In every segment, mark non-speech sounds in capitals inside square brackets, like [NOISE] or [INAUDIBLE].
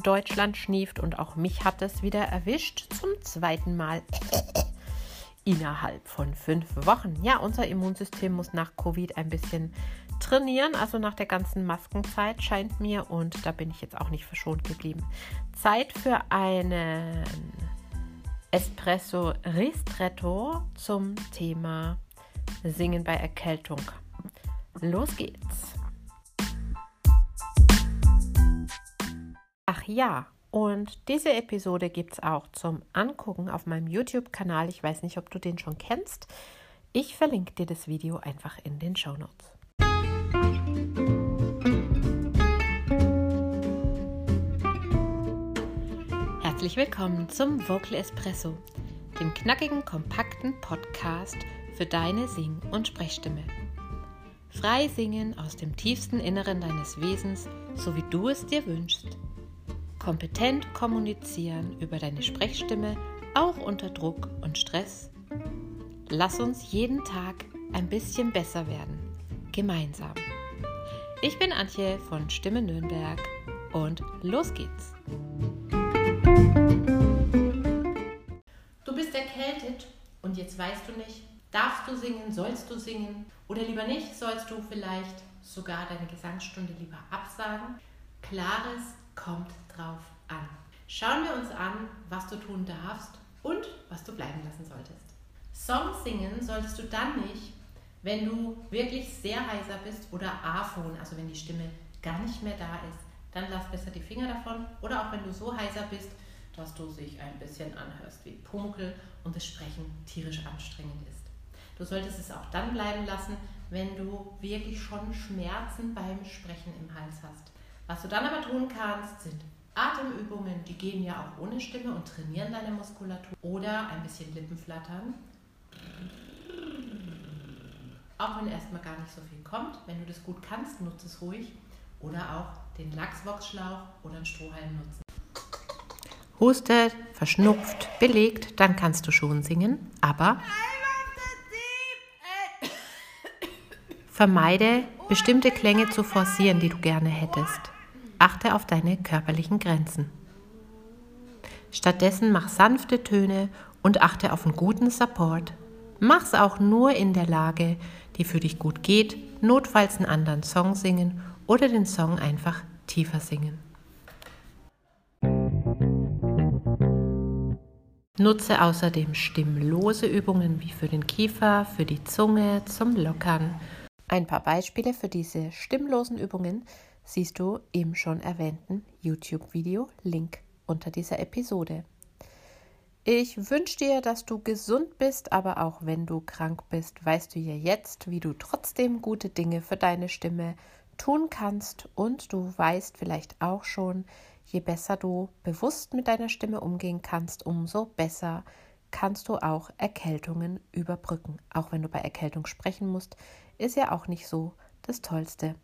Deutschland schnieft und auch mich hat es wieder erwischt zum zweiten Mal [TSK] innerhalb von fünf Wochen. Ja, unser Immunsystem muss nach Covid ein bisschen trainieren, also nach der ganzen Maskenzeit scheint mir und da bin ich jetzt auch nicht verschont geblieben. Zeit für einen Espresso Ristretto zum Thema Singen bei Erkältung. Los geht's! Ja, und diese Episode gibt es auch zum Angucken auf meinem YouTube-Kanal. Ich weiß nicht, ob du den schon kennst. Ich verlinke dir das Video einfach in den Show Notes. Herzlich willkommen zum Vocal Espresso, dem knackigen, kompakten Podcast für deine Sing- und Sprechstimme. Frei singen aus dem tiefsten Inneren deines Wesens, so wie du es dir wünschst kompetent kommunizieren über deine Sprechstimme, auch unter Druck und Stress. Lass uns jeden Tag ein bisschen besser werden, gemeinsam. Ich bin Antje von Stimme Nürnberg und los geht's. Du bist erkältet und jetzt weißt du nicht, darfst du singen, sollst du singen oder lieber nicht, sollst du vielleicht sogar deine Gesangsstunde lieber absagen. Klares kommt drauf an. Schauen wir uns an, was du tun darfst und was du bleiben lassen solltest. Song singen solltest du dann nicht, wenn du wirklich sehr heiser bist oder Aphon, also wenn die Stimme gar nicht mehr da ist. Dann lass besser die Finger davon. Oder auch wenn du so heiser bist, dass du dich ein bisschen anhörst wie Pumuckel und das Sprechen tierisch anstrengend ist. Du solltest es auch dann bleiben lassen, wenn du wirklich schon Schmerzen beim Sprechen im Hals hast. Was du dann aber tun kannst, sind Atemübungen, die gehen ja auch ohne Stimme und trainieren deine Muskulatur. Oder ein bisschen Lippenflattern. Auch wenn erstmal gar nicht so viel kommt. Wenn du das gut kannst, nutze es ruhig. Oder auch den Lachsboxschlauch oder einen Strohhalm nutzen. Hustet, verschnupft, belegt, dann kannst du schon singen, aber vermeide bestimmte Klänge zu forcieren, die du gerne hättest. Achte auf deine körperlichen Grenzen. Stattdessen mach sanfte Töne und achte auf einen guten Support. Mach's auch nur in der Lage, die für dich gut geht, notfalls einen anderen Song singen oder den Song einfach tiefer singen. Nutze außerdem stimmlose Übungen wie für den Kiefer, für die Zunge zum Lockern. Ein paar Beispiele für diese stimmlosen Übungen siehst du im schon erwähnten YouTube-Video Link unter dieser Episode. Ich wünsche dir, dass du gesund bist, aber auch wenn du krank bist, weißt du ja jetzt, wie du trotzdem gute Dinge für deine Stimme tun kannst und du weißt vielleicht auch schon, je besser du bewusst mit deiner Stimme umgehen kannst, umso besser kannst du auch Erkältungen überbrücken. Auch wenn du bei Erkältung sprechen musst, ist ja auch nicht so das Tollste.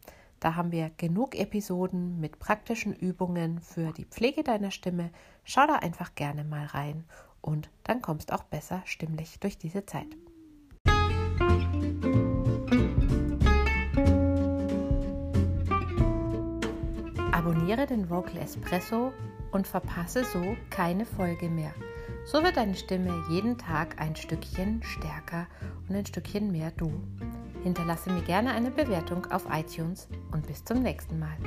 Da haben wir genug Episoden mit praktischen Übungen für die Pflege deiner Stimme. Schau da einfach gerne mal rein und dann kommst auch besser stimmlich durch diese Zeit. Abonniere den Vocal Espresso und verpasse so keine Folge mehr. So wird deine Stimme jeden Tag ein Stückchen stärker und ein Stückchen mehr du. Hinterlasse mir gerne eine Bewertung auf iTunes und bis zum nächsten Mal.